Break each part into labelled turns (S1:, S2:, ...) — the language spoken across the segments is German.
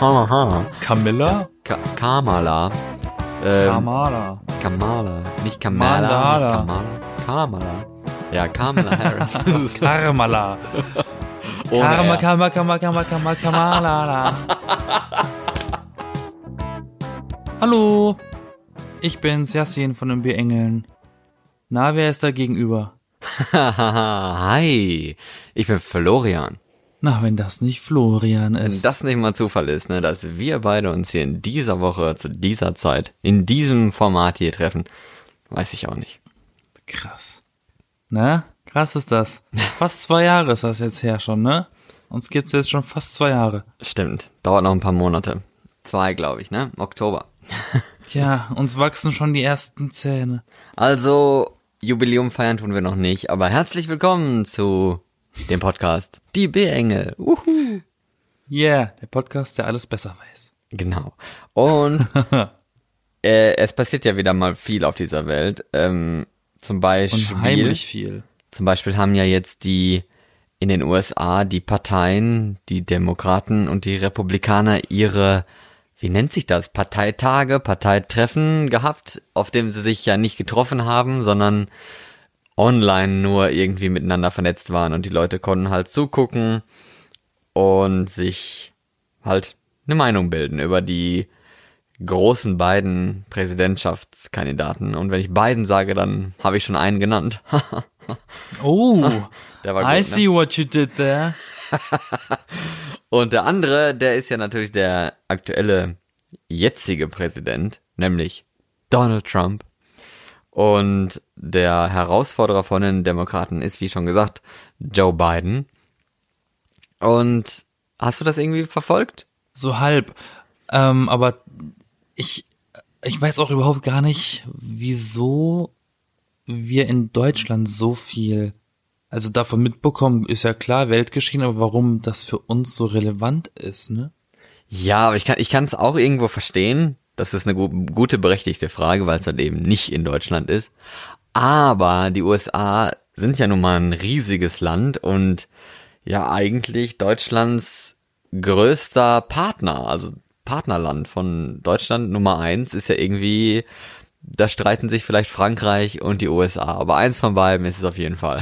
S1: Haha.
S2: Camilla?
S1: Ka Kamala. Ähm,
S2: Kamala.
S1: Kamala. Nicht Kamala.
S2: Mandala.
S1: Nicht Kamala. Kamala. Ja, Kamala Harris.
S2: Karmala. Karma. Karma, Karma, Karma, Karma, Kamalala. Hallo. Ich bin's, Yassin von den B-Engeln. Na, wer ist da gegenüber?
S1: Hi. Ich bin Florian.
S2: Na, wenn das nicht Florian
S1: Wenn
S2: ist.
S1: das nicht mal Zufall ist, ne, dass wir beide uns hier in dieser Woche, zu dieser Zeit, in diesem Format hier treffen, weiß ich auch nicht.
S2: Krass. Ne? Krass ist das. Fast zwei Jahre ist das jetzt her schon, ne? Uns gibt's jetzt schon fast zwei Jahre.
S1: Stimmt. Dauert noch ein paar Monate. Zwei, glaube ich, ne? Oktober.
S2: Tja, uns wachsen schon die ersten Zähne.
S1: Also, Jubiläum feiern tun wir noch nicht, aber herzlich willkommen zu dem Podcast Die B-Engel. Uhu.
S2: Yeah, der Podcast, der alles besser weiß.
S1: Genau. Und äh, es passiert ja wieder mal viel auf dieser Welt. Ähm, zum Beispiel,
S2: Unheimlich viel.
S1: zum Beispiel haben ja jetzt die in den USA die Parteien, die Demokraten und die Republikaner ihre, wie nennt sich das, Parteitage, Parteitreffen gehabt, auf dem sie sich ja nicht getroffen haben, sondern online nur irgendwie miteinander vernetzt waren und die Leute konnten halt zugucken und sich halt eine Meinung bilden über die großen beiden Präsidentschaftskandidaten. Und wenn ich beiden sage, dann habe ich schon einen genannt.
S2: Oh,
S1: Der war
S2: I
S1: gut, ne?
S2: see what you did there.
S1: Und der andere, der ist ja natürlich der aktuelle jetzige Präsident, nämlich Donald Trump. Und der Herausforderer von den Demokraten ist, wie schon gesagt, Joe Biden. Und hast du das irgendwie verfolgt?
S2: So halb. Ähm, aber ich, ich weiß auch überhaupt gar nicht, wieso wir in Deutschland so viel, also davon mitbekommen, ist ja klar, Weltgeschehen, aber warum das für uns so relevant ist, ne?
S1: Ja, aber ich kann ich kann es auch irgendwo verstehen. Das ist eine gu gute berechtigte Frage, weil es halt eben nicht in Deutschland ist. Aber die USA sind ja nun mal ein riesiges Land und ja eigentlich Deutschlands größter Partner, also Partnerland von Deutschland Nummer eins ist ja irgendwie, da streiten sich vielleicht Frankreich und die USA, aber eins von beiden ist es auf jeden Fall.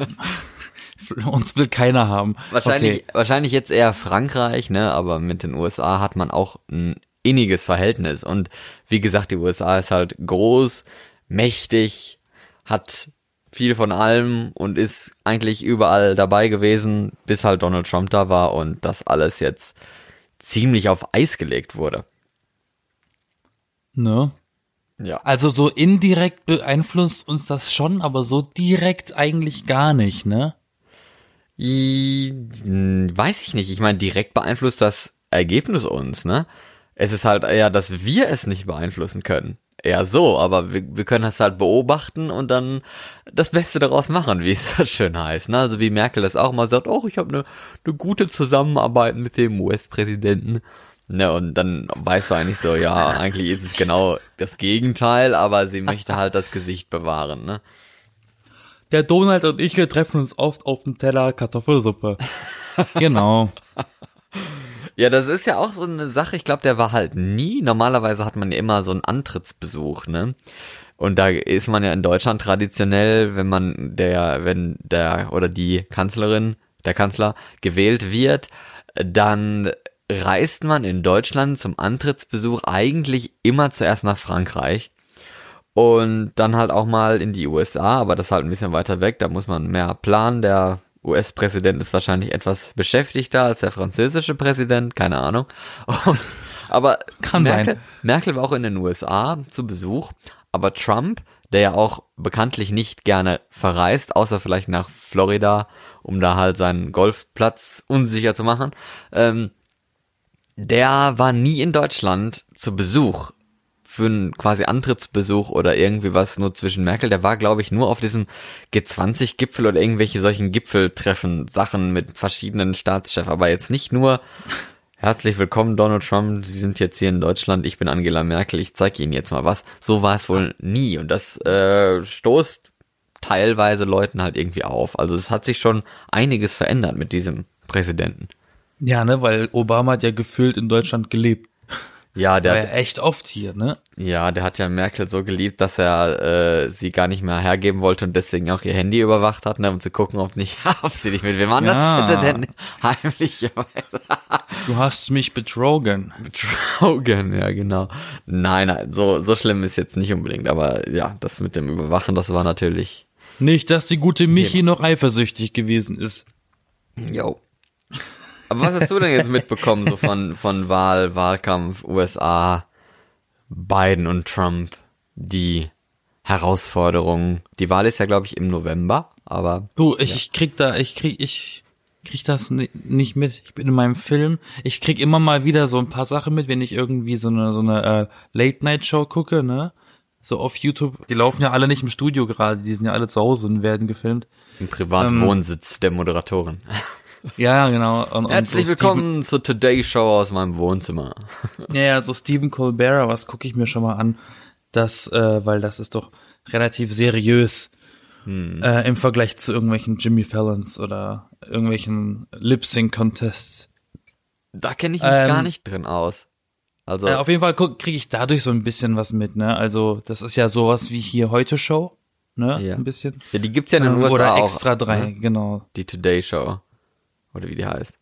S2: Uns will keiner haben.
S1: Wahrscheinlich,
S2: Okay.
S1: wahrscheinlich jetzt eher Frankreich, ne, aber mit den USA hat man auch ein inniges Verhältnis. Und wie gesagt, die USA ist halt groß, mächtig, hat viel von allem und ist eigentlich überall dabei gewesen, bis halt Donald Trump da war und das alles jetzt ziemlich auf Eis gelegt wurde.
S2: Ne?
S1: Ja.
S2: Also so indirekt beeinflusst uns das schon, aber so direkt eigentlich gar nicht, ne?
S1: I, weiß ich nicht. Ich meine, direkt beeinflusst das Ergebnis uns, ne? Es ist halt eher, dass wir es nicht beeinflussen können. Eher so, aber wir, wir können das halt beobachten und dann das Beste daraus machen, wie es so schön heißt. Ne? Also wie Merkel das auch mal sagt, oh, ich habe eine ne gute Zusammenarbeit mit dem US-Präsidenten. Ne, und dann weißt du eigentlich so, ja, eigentlich ist es genau das Gegenteil, aber sie möchte halt das Gesicht bewahren, ne?
S2: Der Donald und ich, wir treffen uns oft auf dem Teller Kartoffelsuppe. genau.
S1: Ja, das ist ja auch so eine Sache, ich glaube, der war halt nie. Normalerweise hat man ja immer so einen Antrittsbesuch, ne? Und da ist man ja in Deutschland traditionell, wenn man der, wenn der oder die Kanzlerin, der Kanzler gewählt wird, dann reist man in Deutschland zum Antrittsbesuch eigentlich immer zuerst nach Frankreich und dann halt auch mal in die USA, aber das ist halt ein bisschen weiter weg, da muss man mehr planen. Der US-Präsident ist wahrscheinlich etwas beschäftigter als der französische Präsident, keine Ahnung. Und, aber
S2: Kann
S1: Merkel,
S2: sein.
S1: Merkel war auch in den USA zu Besuch, aber Trump, der ja auch bekanntlich nicht gerne verreist, außer vielleicht nach Florida, um da halt seinen Golfplatz unsicher zu machen, ähm, der war nie in Deutschland zu Besuch für einen quasi Antrittsbesuch oder irgendwie was nur zwischen Merkel. Der war, glaube ich, nur auf diesem G20-Gipfel oder irgendwelche solchen Gipfeltreffen, Sachen mit verschiedenen Staatschefs, aber jetzt nicht nur herzlich willkommen Donald Trump, Sie sind jetzt hier in Deutschland, ich bin Angela Merkel, ich zeige Ihnen jetzt mal was. So war es wohl nie und das äh, stoßt teilweise Leuten halt irgendwie auf. Also es hat sich schon einiges verändert mit diesem Präsidenten.
S2: Ja, ne, weil Obama hat ja gefühlt in Deutschland gelebt.
S1: Ja, der
S2: War
S1: hat,
S2: ja echt oft hier, ne?
S1: ja, der hat ja Merkel so geliebt, dass er äh, sie gar nicht mehr hergeben wollte und deswegen auch ihr Handy überwacht hat, ne, um zu gucken, ob nicht, ob sie nicht mit wem anders
S2: Ja.
S1: hätte denn heimlicherweise
S2: Du hast mich betrogen.
S1: betrogen, ja genau. Nein, nein, so so schlimm ist jetzt nicht unbedingt, aber ja, das mit dem Überwachen, das war natürlich.
S2: Nicht, dass die gute Michi noch eifersüchtig gewesen ist.
S1: Jo. Aber was hast du denn jetzt mitbekommen so von von Wahl, Wahlkampf, USA, Biden und Trump, die Herausforderungen? Die Wahl ist ja glaube ich im November, aber
S2: Du, ich, ich krieg da, ich krieg, ich krieg das ni- nicht mit. Ich bin in meinem Film. Ich krieg immer mal wieder so ein paar Sachen mit, wenn ich irgendwie so eine, so eine äh, Late-Night-Show gucke, ne? So auf YouTube. Die laufen ja alle nicht im Studio gerade, die sind ja alle zu Hause und werden gefilmt.
S1: im privaten
S2: Ähm,
S1: Wohnsitz der Moderatorin.
S2: Ja, genau. Und, und
S1: Herzlich
S2: so
S1: willkommen zur Today Show aus meinem Wohnzimmer.
S2: Steven, ja, so Stephen Colbert, was gucke ich mir schon mal an. Das, äh, weil das ist doch relativ seriös äh, im Vergleich zu irgendwelchen Jimmy Fallons oder irgendwelchen Lip-Sync-Contests.
S1: Da kenne ich mich
S2: Ähm,
S1: gar nicht drin aus. Also
S2: Äh, auf jeden Fall kriege ich dadurch so ein bisschen was mit, ne? Also, das ist ja sowas wie hier heute Show, ne?
S1: Ja.
S2: Ein bisschen.
S1: ja, die gibt's ja in den
S2: Ähm,
S1: USA
S2: Oder
S1: auch.
S2: extra drei,
S1: ne?
S2: genau.
S1: Die Today Show oder wie die heißt.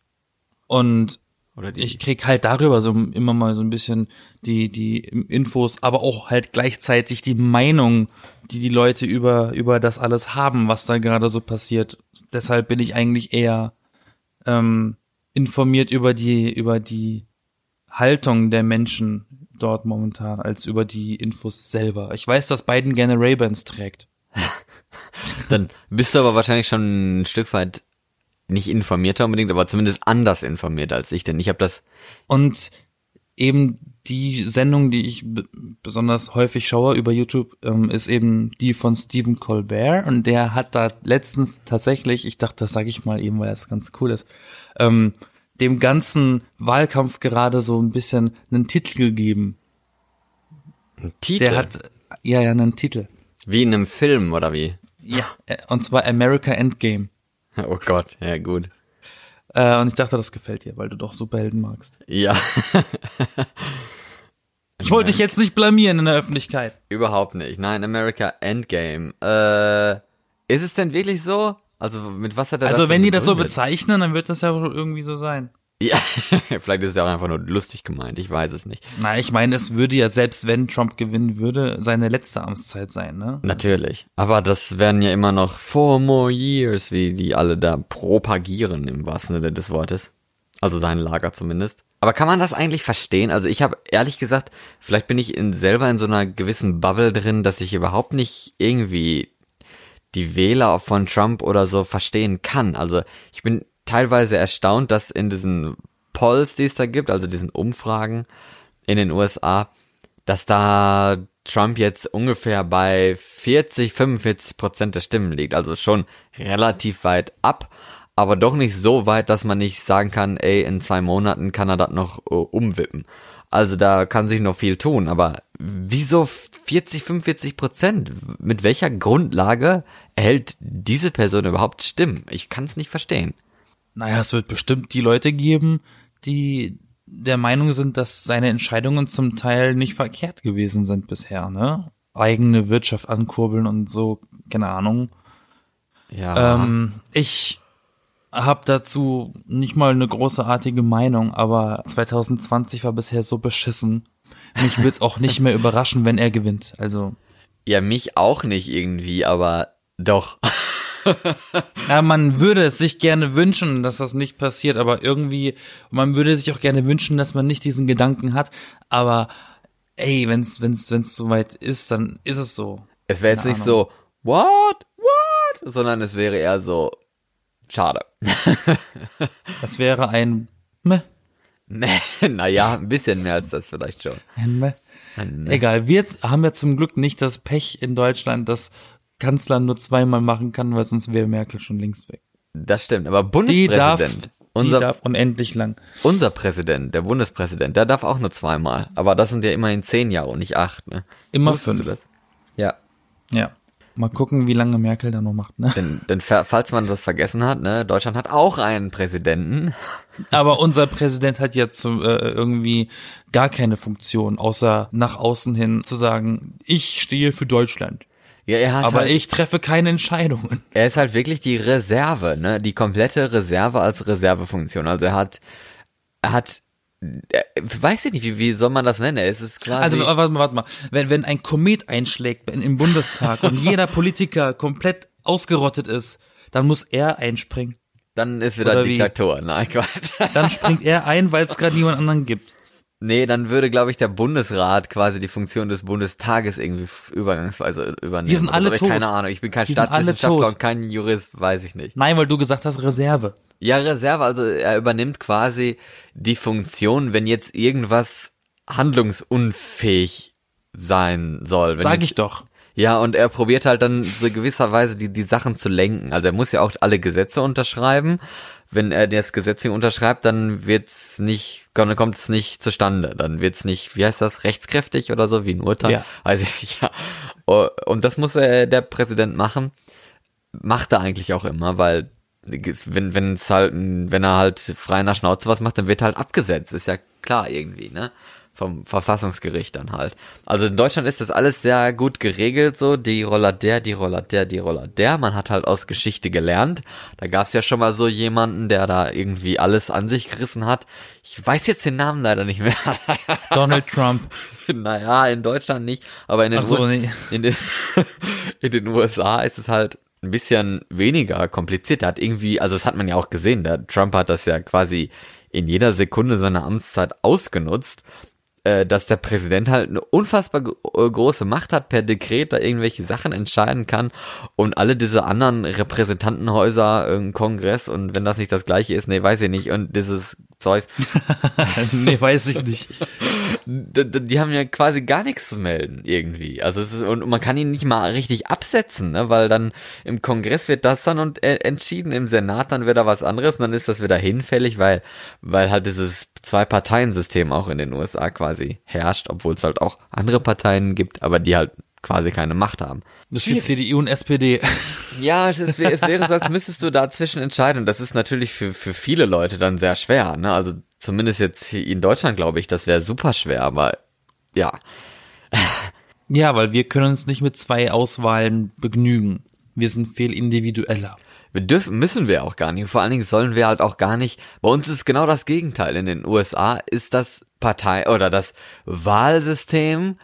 S2: Und
S1: Oder
S2: ich krieg halt darüber so immer mal so ein bisschen die die Infos, aber auch halt gleichzeitig die Meinung, die die Leute über über das alles haben, was da gerade so passiert. Deshalb bin ich eigentlich eher ähm, informiert über die über die Haltung der Menschen dort momentan als über die Infos selber. Ich weiß, dass Biden gerne Ray-Bans trägt.
S1: Dann bist du aber wahrscheinlich schon ein Stück weit nicht informierter unbedingt, aber zumindest anders informiert als ich, denn ich habe das
S2: Und eben die Sendung, die ich besonders häufig schaue über YouTube, ähm, ist eben die von Stephen Colbert. Und der hat da letztens tatsächlich, ich dachte, das sage ich mal eben, weil das ganz cool ist, ähm, dem ganzen Wahlkampf gerade so ein bisschen einen Titel gegeben.
S1: einen Titel,
S2: Der hat, ja, ja, einen Titel.
S1: wie in einem Film oder wie?
S2: Ja. Äh, Und zwar America Endgame.
S1: Oh Gott, ja gut.
S2: Äh, und ich dachte, das gefällt dir, weil du doch Superhelden magst.
S1: Ja,
S2: Ich wollte dich jetzt nicht blamieren in der Öffentlichkeit.
S1: überhaupt nicht. Nein, America Endgame. Äh, ist es denn wirklich so? Also mit was hat er
S2: Also
S1: das
S2: wenn
S1: denn
S2: die das so bezeichnen, dann wird das ja wohl irgendwie so sein.
S1: Ja, vielleicht ist es ja auch einfach nur lustig gemeint, ich weiß es nicht.
S2: Na, ich meine, es würde ja selbst wenn Trump gewinnen würde, seine letzte Amtszeit sein, ne?
S1: Natürlich. Aber das werden ja immer noch four more years, wie die alle da propagieren, im wahrsten Sinne des Wortes. Also sein Lager zumindest. Aber kann man das eigentlich verstehen? Also ich habe ehrlich gesagt, vielleicht bin ich in, selber in so einer gewissen Bubble drin, dass ich überhaupt nicht irgendwie die Wähler von Trump oder so verstehen kann. Also ich bin teilweise erstaunt, dass in diesen Polls, die es da gibt, also diesen Umfragen in den USA, dass da Trump jetzt ungefähr bei 40, 45 Prozent der Stimmen liegt. Also schon relativ weit ab, aber doch nicht so weit, dass man nicht sagen kann, ey, in zwei Monaten kann er das noch äh, umwippen. Also da kann sich noch viel tun, aber wieso 40, 45 Prozent? Mit welcher Grundlage erhält diese Person überhaupt Stimmen? Ich kann es nicht verstehen.
S2: Naja, es wird bestimmt die Leute geben, die der Meinung sind, dass seine Entscheidungen zum Teil nicht verkehrt gewesen sind bisher, ne? Eigene Wirtschaft ankurbeln und so, keine Ahnung.
S1: Ja,
S2: Ähm, ich habe dazu nicht mal eine großartige Meinung, aber 2020 war bisher so beschissen. Mich würde es auch nicht mehr überraschen, wenn er gewinnt. Also,
S1: ja, mich auch nicht irgendwie, aber doch.
S2: Ja, man würde es sich gerne wünschen, dass das nicht passiert, aber irgendwie, man würde sich auch gerne wünschen, dass man nicht diesen Gedanken hat, aber ey, wenn's, wenn's, wenn's soweit ist, dann ist es so.
S1: Es wäre jetzt
S2: Keine
S1: nicht so, what, what, sondern es wäre eher so, schade.
S2: Das wäre ein Meh,
S1: naja, ein bisschen mehr als das vielleicht schon.
S2: ein Meh. Egal, wir haben ja zum Glück nicht das Pech in Deutschland, dass Kanzler nur zweimal machen kann, weil sonst wäre Merkel schon längst weg.
S1: Das stimmt, aber
S2: Die darf,
S1: Bundespräsident,
S2: die
S1: unser,
S2: darf unendlich lang.
S1: unser Präsident, der Bundespräsident, der darf auch nur zweimal. Aber das sind ja immerhin zehn Jahre und nicht acht, ne?
S2: Immer
S1: Wusstest
S2: fünf.
S1: du das? Ja.
S2: Ja. Mal gucken, wie lange Merkel da noch macht, ne?
S1: Denn, denn fa- falls man das vergessen hat, ne, Deutschland hat auch einen Präsidenten.
S2: Aber unser Präsident hat jetzt so, äh, irgendwie gar keine Funktion, außer nach außen hin zu sagen, ich stehe für Deutschland.
S1: Ja, er hat
S2: Aber
S1: halt,
S2: ich treffe keine Entscheidungen.
S1: er ist halt wirklich die Reserve, ne, die komplette Reserve als Reservefunktion. Also er hat, er hat, er, weiß ich nicht, wie, wie soll man das nennen? Es ist quasi.
S2: Also warte mal, warte mal. Wenn, wenn ein Komet einschlägt in- im Bundestag und jeder Politiker komplett ausgerottet ist, dann muss er einspringen.
S1: dann ist wieder
S2: oder wie?
S1: Diktator. Nein, Quatsch.
S2: Dann springt er ein, weil es gerade niemand anderen gibt.
S1: Nee, dann würde, glaube ich, der Bundesrat quasi die Funktion des Bundestages irgendwie übergangsweise übernehmen.
S2: Die sind
S1: oder
S2: alle tot.
S1: Keine Ahnung, ich bin kein
S2: Die
S1: Staatswissenschaftler und kein Jurist, weiß ich nicht.
S2: Nein, weil du gesagt hast Reserve.
S1: Ja, Reserve, also er übernimmt quasi die Funktion, wenn jetzt irgendwas handlungsunfähig sein soll. Wenn
S2: Sag
S1: jetzt,
S2: ich doch.
S1: Ja, und er probiert halt dann so gewisserweise die, die Sachen zu lenken. Also er muss ja auch alle Gesetze unterschreiben. Wenn er das Gesetz nicht unterschreibt, dann wird's nicht, dann kommt es nicht zustande. Dann wird's nicht, wie heißt das, rechtskräftig oder so, wie ein Urteil?
S2: Ja.
S1: Weiß ich nicht, ja. Und das muss äh, der Präsident machen. Macht er eigentlich auch immer, weil wenn, wenn es halt, wenn er halt frei nach Schnauze was macht, dann wird er halt abgesetzt. Ist ja klar irgendwie, ne? Vom Verfassungsgericht dann halt. Also in Deutschland ist das alles sehr gut geregelt, so die Roller der, die Roller der, die Roller der. Man hat halt aus Geschichte gelernt. Da gab's ja schon mal so jemanden, der da irgendwie alles an sich gerissen hat. Ich weiß jetzt den Namen leider nicht mehr.
S2: Donald Trump.
S1: naja, in Deutschland nicht, aber in den,
S2: so, nee.
S1: in, den, in den USA ist es halt ein bisschen weniger kompliziert. Der hat irgendwie, also das hat man ja auch gesehen, der Trump hat das ja quasi in jeder Sekunde seiner Amtszeit ausgenutzt, äh, dass der Präsident halt eine unfassbar äh, große Macht hat, per Dekret da irgendwelche Sachen entscheiden kann und alle diese anderen Repräsentantenhäuser, im Kongress und wenn das nicht das gleiche ist, nee, weiß ich nicht, und dieses Zeugs,
S2: nee, weiß ich nicht.
S1: d- d- die haben ja quasi gar nichts zu melden irgendwie. Also es ist und man kann ihn nicht mal richtig absetzen, ne, weil dann im Kongress wird das dann und äh, entschieden, im Senat dann wieder was anderes und dann ist das wieder hinfällig, weil weil halt dieses Zwei-Parteien-System auch in den USA quasi herrscht, obwohl es halt auch andere Parteien gibt, aber die halt quasi keine Macht haben.
S2: Das ist wie CDU und SPD.
S1: Ja, es, ist, es wäre so, als müsstest du dazwischen entscheiden. Und das ist natürlich für, für viele Leute dann sehr schwer. Ne? Also zumindest jetzt hier in Deutschland glaube ich, das wäre super schwer. Aber ja,
S2: Ja, weil wir können uns nicht mit zwei Auswahlen begnügen. Wir sind viel individueller.
S1: wir dürfen, müssen wir auch gar nicht. Vor allen Dingen sollen wir halt auch gar nicht. Bei uns ist genau das Gegenteil. In den USA ist das Partei oder das Wahlsystem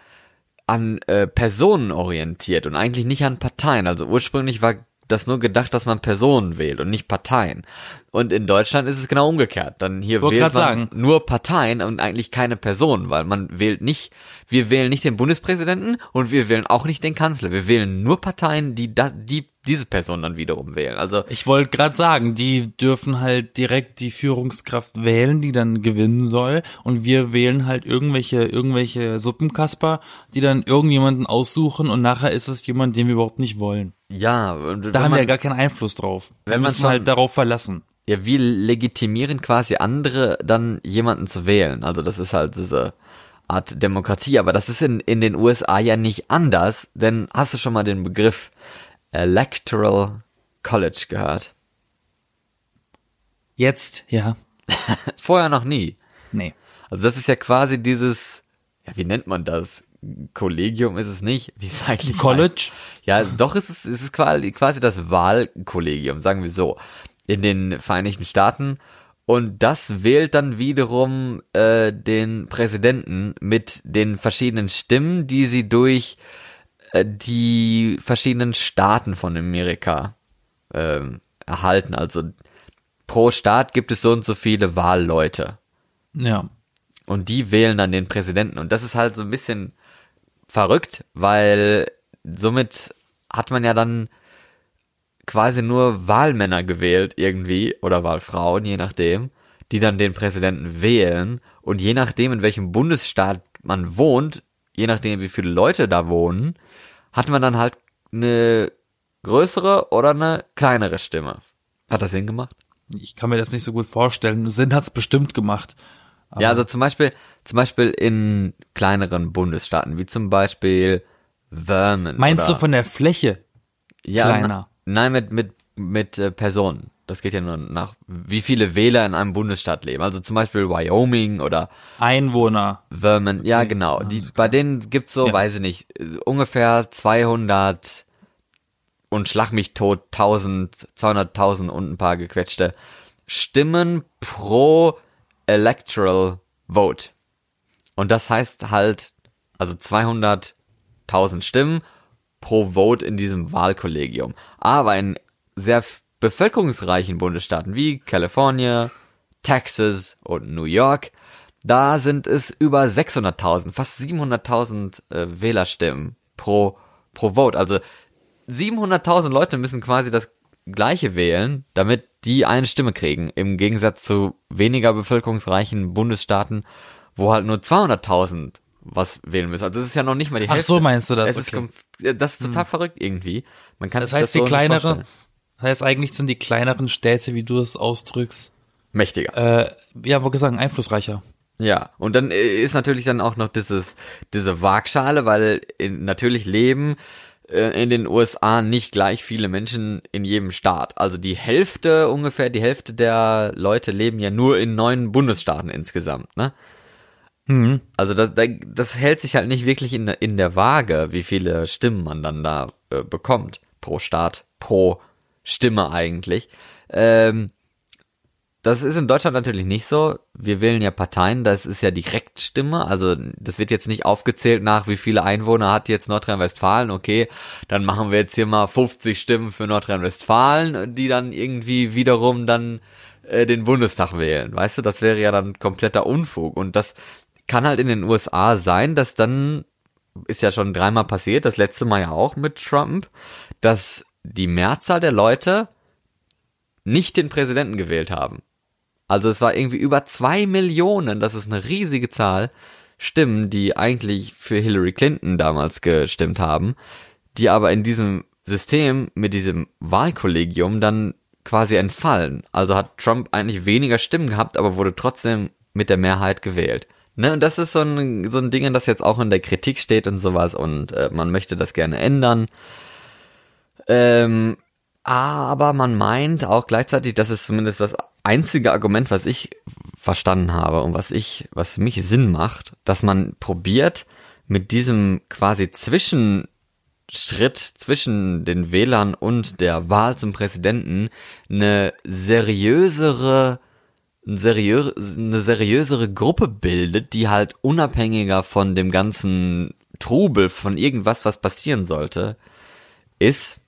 S1: an äh, Personen orientiert und eigentlich nicht an Parteien. Also ursprünglich war das nur gedacht, dass man Personen wählt und nicht Parteien. Und in Deutschland ist es genau umgekehrt. Dann hier
S2: Wollte
S1: wählt man
S2: sagen.
S1: nur Parteien und eigentlich keine Personen, weil man wählt nicht, wir wählen nicht den Bundespräsidenten und wir wählen auch nicht den Kanzler. Wir wählen nur Parteien, die da, die diese Person dann wiederum wählen. Also
S2: Ich wollte gerade sagen, die dürfen halt direkt die Führungskraft wählen, die dann gewinnen soll. Und wir wählen halt irgendwelche, irgendwelche Suppenkasper, die dann irgendjemanden aussuchen und nachher ist es jemand, den wir überhaupt nicht wollen.
S1: ja,
S2: Da haben
S1: man,
S2: wir ja gar keinen Einfluss drauf. Wir
S1: Wenn man
S2: müssen
S1: schon-
S2: halt darauf verlassen.
S1: Ja, wir legitimieren quasi andere, dann jemanden zu wählen. Also das ist halt diese Art Demokratie. Aber das ist in, in den USA ja nicht anders, denn hast du schon mal den Begriff Electoral College gehört?
S2: Jetzt, ja.
S1: Vorher noch nie.
S2: Nee.
S1: Also das ist ja quasi dieses, ja, wie nennt man das? Kollegium ist es nicht. Wie ist eigentlich
S2: College?
S1: Ja, doch ist es, es ist quasi, quasi das Wahlkollegium, sagen wir so, in den Vereinigten Staaten. Und das wählt dann wiederum äh, den Präsidenten mit den verschiedenen Stimmen, die sie durch äh, die verschiedenen Staaten von Amerika ähm, erhalten. Also pro Staat gibt es so und so viele Wahlleute.
S2: Ja.
S1: Und die wählen dann den Präsidenten. Und das ist halt so ein bisschen verrückt, weil somit hat man ja dann quasi nur Wahlmänner gewählt irgendwie oder Wahlfrauen, je nachdem, die dann den Präsidenten wählen. Und je nachdem, in welchem Bundesstaat man wohnt, je nachdem, wie viele Leute da wohnen, hat man dann halt eine größere oder eine kleinere Stimme. Hat das Sinn gemacht?
S2: Ich kann mir das nicht so gut vorstellen. Sinn hat's bestimmt gemacht.
S1: Ja, also zum Beispiel, zum Beispiel in kleineren Bundesstaaten, wie zum Beispiel Vermont.
S2: Meinst du von der Fläche?
S1: Ja,
S2: kleiner.
S1: Nein, mit, mit, mit äh, Personen. Das geht ja nur nach, wie viele Wähler in einem Bundesstaat leben. Also zum Beispiel Wyoming oder
S2: Einwohner.
S1: Vermont. Ja, genau. Die, bei denen gibt's so,
S2: Ja.
S1: weiß ich nicht, äh, ungefähr 200 und schlag mich tot 1000, 200.000 und ein paar gequetschte Stimmen pro Electoral Vote. Und das heißt halt, also 200.000 Stimmen pro Vote in diesem Wahlkollegium. Aber in sehr bevölkerungsreichen Bundesstaaten wie Kalifornien, Texas und New York, da sind es über 600.000, fast 700.000 äh, Wählerstimmen pro, pro Vote. Also 700.000 Leute müssen quasi das gleiche wählen, damit die eine Stimme kriegen. Im Gegensatz zu weniger bevölkerungsreichen Bundesstaaten, wo halt nur 200.000 was wählen müssen. Also das ist ja noch nicht mal die
S2: Ach
S1: Hälfte.
S2: so, meinst du das?
S1: Es ist,
S2: Okay. Hm.
S1: kom- das ist total verrückt irgendwie. Man kann
S2: Das heißt,
S1: so
S2: die kleinere, das heißt, eigentlich sind die kleineren Städte, wie du es ausdrückst,
S1: Mächtiger.
S2: äh, ja, wollte sagen, einflussreicher.
S1: Ja, und dann äh, ist natürlich dann auch noch dieses, diese Waagschale, weil in, natürlich leben äh, in den USA nicht gleich viele Menschen in jedem Staat. Also die Hälfte ungefähr, die Hälfte der Leute leben ja nur in neun Bundesstaaten insgesamt, ne?
S2: Mhm.
S1: Also das, das hält sich halt nicht wirklich in, in der Waage, wie viele Stimmen man dann da äh, bekommt pro Staat, pro Stimme eigentlich. Ähm, das ist in Deutschland natürlich nicht so. Wir wählen ja Parteien, das ist ja Direktstimme. Also das wird jetzt nicht aufgezählt nach, wie viele Einwohner hat jetzt Nordrhein-Westfalen. Okay, dann machen wir jetzt hier mal 50 Stimmen für Nordrhein-Westfalen, die dann irgendwie wiederum dann äh, den Bundestag wählen. Weißt du, das wäre ja dann kompletter Unfug. Und das kann halt in den USA sein, dass dann, ist ja schon dreimal passiert, das letzte Mal ja auch mit Trump, dass die Mehrzahl der Leute nicht den Präsidenten gewählt haben. Also es war irgendwie über zwei Millionen, das ist eine riesige Zahl, Stimmen, die eigentlich für Hillary Clinton damals gestimmt haben, die aber in diesem System mit diesem Wahlkollegium dann quasi entfallen. Also hat Trump eigentlich weniger Stimmen gehabt, aber wurde trotzdem mit der Mehrheit gewählt. Ne, und das ist so ein, so ein Ding, das jetzt auch in der Kritik steht und sowas und äh, man möchte das gerne ändern. Ähm, aber man meint auch gleichzeitig, das ist zumindest das einzige Argument, was ich verstanden habe und was ich, was für mich Sinn macht, dass man probiert, mit diesem quasi Zwischenschritt zwischen den Wählern und der Wahl zum Präsidenten eine seriösere, eine seriö eine seriösere Gruppe bildet, die halt unabhängiger von dem ganzen Trubel, von irgendwas, was passieren sollte, ist.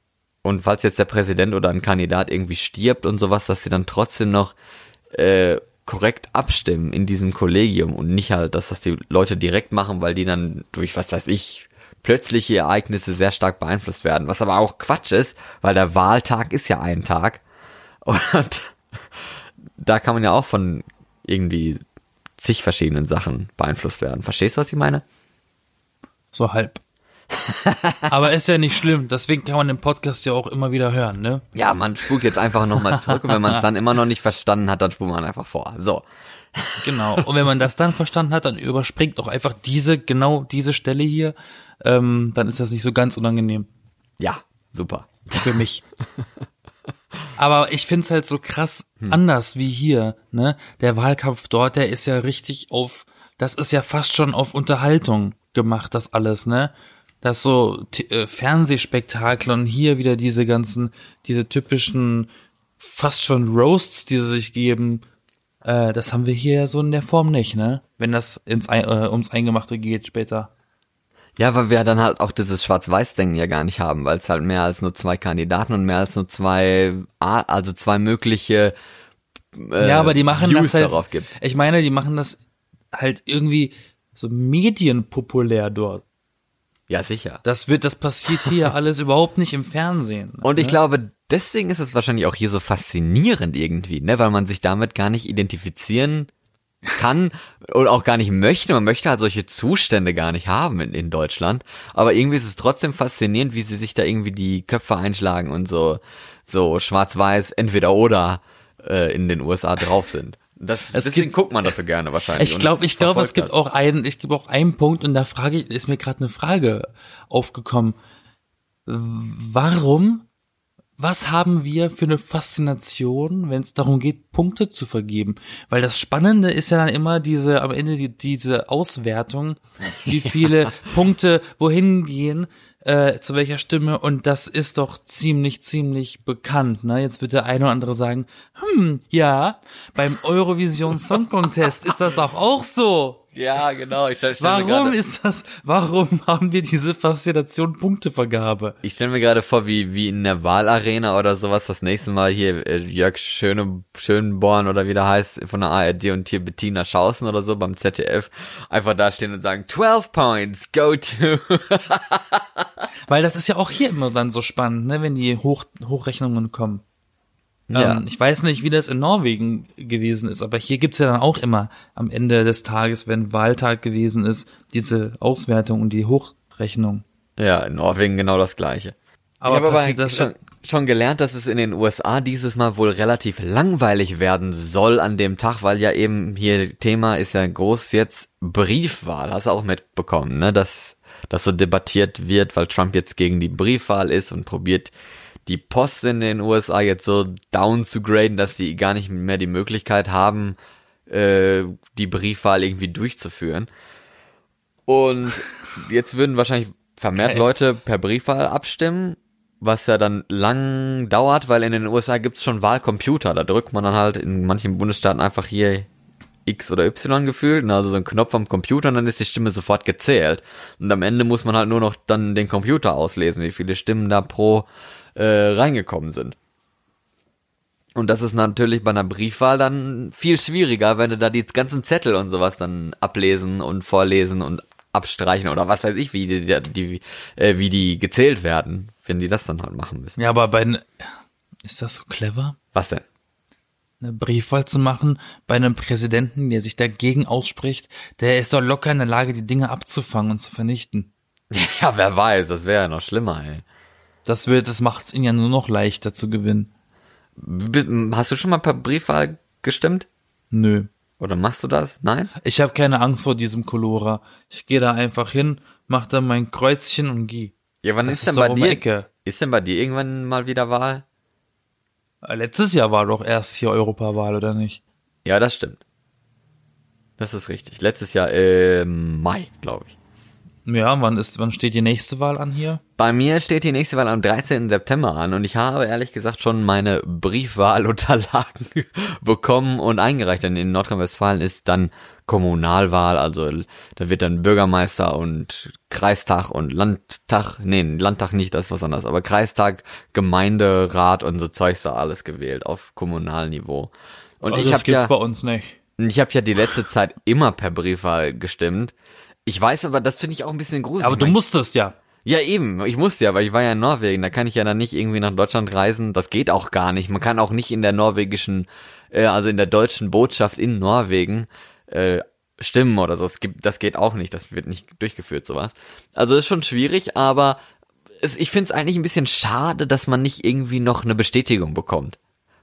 S1: Und falls jetzt der Präsident oder ein Kandidat irgendwie stirbt und sowas, dass sie dann trotzdem noch äh, korrekt abstimmen in diesem Kollegium und nicht halt, dass das die Leute direkt machen, weil die dann durch, was weiß ich, plötzliche Ereignisse sehr stark beeinflusst werden. Was aber auch Quatsch ist, weil der Wahltag ist ja ein Tag. Und da kann man ja auch von irgendwie zig verschiedenen Sachen beeinflusst werden. Verstehst du, was ich meine?
S2: So halb. Aber ist ja nicht schlimm, deswegen kann man den Podcast ja auch immer wieder hören, ne?
S1: Ja, man spult jetzt einfach nochmal zurück und wenn man es dann immer noch nicht verstanden hat, dann spult man einfach vor. So.
S2: Genau. Und wenn man das dann verstanden hat, dann überspringt doch einfach diese, genau diese Stelle hier. Ähm, dann ist das nicht so ganz unangenehm
S1: Ja, super.
S2: für mich. Aber ich find's halt so krass anders wie hier, ne? Der Wahlkampf dort, der ist ja richtig auf, das ist ja fast schon auf Unterhaltung gemacht, das alles, ne? Das so äh, Fernsehspektakel und hier wieder diese ganzen, diese typischen, fast schon Roasts, die sie sich geben. Äh, das haben wir hier so in der Form nicht, ne? Wenn das ins äh, ums Eingemachte geht später.
S1: Ja, weil wir dann halt auch dieses Schwarz-Weiß-Denken ja gar nicht haben, weil es halt mehr als nur zwei Kandidaten und mehr als nur zwei, also zwei mögliche äh,
S2: ja, aber die machen
S1: Views
S2: das halt. Ich meine, die machen das halt irgendwie so medienpopulär dort.
S1: Ja, sicher.
S2: Das wird, das passiert hier alles überhaupt nicht im Fernsehen.
S1: Und ich
S2: ne?
S1: glaube, deswegen ist es wahrscheinlich auch hier so faszinierend irgendwie, ne, weil man sich damit gar nicht identifizieren kann oder auch gar nicht möchte. Man möchte halt solche Zustände gar nicht haben in, in Deutschland. Aber irgendwie ist es trotzdem faszinierend, wie sie sich da irgendwie die Köpfe einschlagen und so, so schwarz-weiß, entweder oder äh, in den USA drauf sind. Das,
S2: Es
S1: deswegen
S2: gibt-
S1: guckt man das so gerne wahrscheinlich.
S2: Ich glaube, ich glaube, es gibt
S1: das.
S2: auch einen, ich gibt auch einen Punkt und da frage ich, ist mir gerade eine Frage aufgekommen. Warum was haben wir für eine Faszination, wenn es darum geht, Punkte zu vergeben? Weil das Spannende ist ja dann immer diese, am Ende die, diese Auswertung, wie viele Punkte wohin gehen, äh, zu welcher Stimme und das ist doch ziemlich, ziemlich bekannt. Ne? Jetzt wird der eine oder andere sagen, hm, ja, beim Eurovision Song Contest ist das auch auch so.
S1: Ja, genau. Ich stell,
S2: Warum
S1: grade,
S2: ist das, warum haben wir diese Faszination Punktevergabe?
S1: Ich stelle mir gerade vor, wie, wie in der Wahlarena oder sowas das nächste Mal hier äh, Jörg Schöne, Schönborn oder wie der heißt von der ARD und hier Bettina Schausen oder so beim ZDF einfach da stehen und sagen 12 points, go to.
S2: Weil das ist ja auch hier immer dann so spannend, ne, wenn die Hoch, Hochrechnungen kommen.
S1: Ja.
S2: Ähm, ich weiß nicht, wie das in Norwegen gewesen ist, aber hier gibt's ja dann auch immer am Ende des Tages, wenn Wahltag gewesen ist, diese Auswertung und die Hochrechnung.
S1: Ja, in Norwegen genau das gleiche.
S2: Aber
S1: ich habe aber
S2: das-
S1: schon, schon gelernt, dass es in den USA dieses Mal wohl relativ langweilig werden soll an dem Tag, weil ja eben hier Thema ist ja groß jetzt Briefwahl. Hast du auch mitbekommen, ne? Dass das so debattiert wird, weil Trump jetzt gegen die Briefwahl ist und probiert die Post in den USA jetzt so down zu graden, dass die gar nicht mehr die Möglichkeit haben, äh, die Briefwahl irgendwie durchzuführen. Und jetzt würden wahrscheinlich vermehrt
S2: Geil.
S1: Leute per Briefwahl abstimmen, was ja dann lang dauert, weil in den USA gibt's schon Wahlcomputer. Da drückt man dann halt in manchen Bundesstaaten einfach hier X oder Y gefühlt, ne, also so ein Knopf am Computer und dann ist die Stimme sofort gezählt. Und am Ende muss man halt nur noch dann den Computer auslesen, wie viele Stimmen da pro äh, reingekommen sind. Und das ist natürlich bei einer Briefwahl dann viel schwieriger, wenn du da die ganzen Zettel und sowas dann ablesen und vorlesen und abstreichen oder was weiß ich, wie die, die, die äh, wie die gezählt werden, wenn die das dann halt machen müssen.
S2: Ja, aber bei, ist das so clever?
S1: Was denn?
S2: Eine Briefwahl zu machen bei einem Präsidenten, der sich dagegen ausspricht, der ist doch locker in der Lage, die Dinge abzufangen und zu vernichten.
S1: Ja, wer weiß, das wäre ja noch schlimmer, ey.
S2: Das wird, das macht's ihnen ja nur noch leichter zu gewinnen.
S1: Hast du schon mal per Briefwahl gestimmt?
S2: Nö.
S1: Oder machst du das? Nein?
S2: Ich habe keine Angst vor diesem Colora. Ich gehe da einfach hin, mach da mein Kreuzchen und geh.
S1: Ja, wann
S2: Das
S1: ist denn bei dir?
S2: Ecke.
S1: Ist denn bei dir irgendwann mal wieder Wahl?
S2: Äh, Letztes Jahr war doch erst hier Europawahl, oder nicht?
S1: Ja, das stimmt. Das ist richtig. Letztes Jahr im Mai, glaube ich.
S2: Ja, wann ist, wann steht die nächste Wahl an hier?
S1: Bei mir steht die nächste Wahl am 13. September an und ich habe ehrlich gesagt schon meine Briefwahlunterlagen bekommen und eingereicht. Denn in Nordrhein-Westfalen ist dann Kommunalwahl, also da wird dann Bürgermeister und Kreistag und Landtag, nee, Landtag nicht, das ist was anderes, aber Kreistag, Gemeinderat und so Zeugs da alles gewählt auf Kommunalniveau. Und
S2: Also
S1: ich
S2: das gibt's
S1: ja
S2: bei uns nicht.
S1: ich habe ja die letzte Zeit immer per Briefwahl gestimmt. Ich weiß aber, das finde ich auch ein bisschen gruselig.
S2: Aber
S1: Ich
S2: du
S1: mein,
S2: musstest ja.
S1: ja, eben. Ich musste ja, weil ich war ja in Norwegen. Da kann ich ja dann nicht irgendwie nach Deutschland reisen. Das geht auch gar nicht. Man kann auch nicht in der norwegischen, äh, also in der deutschen Botschaft in Norwegen äh, stimmen oder so. Es gibt, das geht auch nicht. Das wird nicht durchgeführt, sowas. Also ist schon schwierig, aber es, ich finde es eigentlich ein bisschen schade, dass man nicht irgendwie noch eine Bestätigung bekommt.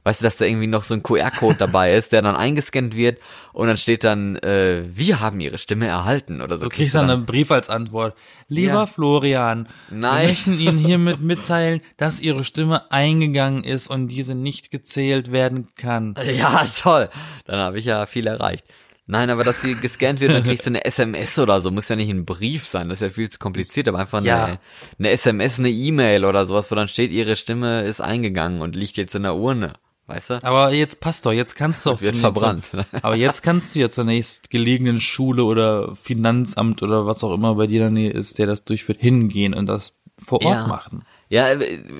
S1: Weißt du, dass da irgendwie noch so ein QR-Code dabei ist, der dann eingescannt wird und dann steht dann, äh, wir haben ihre Stimme erhalten oder so.
S2: Du kriegst dann einen Brief als Antwort. Lieber
S1: Ja.
S2: Florian,
S1: Nein.
S2: wir möchten Ihnen hiermit mitteilen, dass Ihre Stimme eingegangen ist und diese nicht gezählt werden kann.
S1: Ja, toll. Dann habe ich ja viel erreicht. Nein, aber dass sie gescannt wird, dann kriegst du eine SMS oder so. Muss ja nicht ein Brief sein, das ist ja viel zu kompliziert, aber einfach
S2: Ja.
S1: eine, eine SMS, eine E-Mail oder sowas, wo dann steht, ihre Stimme ist eingegangen und liegt jetzt in der Urne. Weißt du?
S2: Aber jetzt passt doch, jetzt kannst du auch
S1: Wird verbrannt.
S2: Zum, aber jetzt kannst du ja zur nächstgelegenen Schule oder Finanzamt oder was auch immer bei dir in der Nähe ist, der das durchführt, hingehen und das vor Ort
S1: Ja.
S2: machen.
S1: Ja,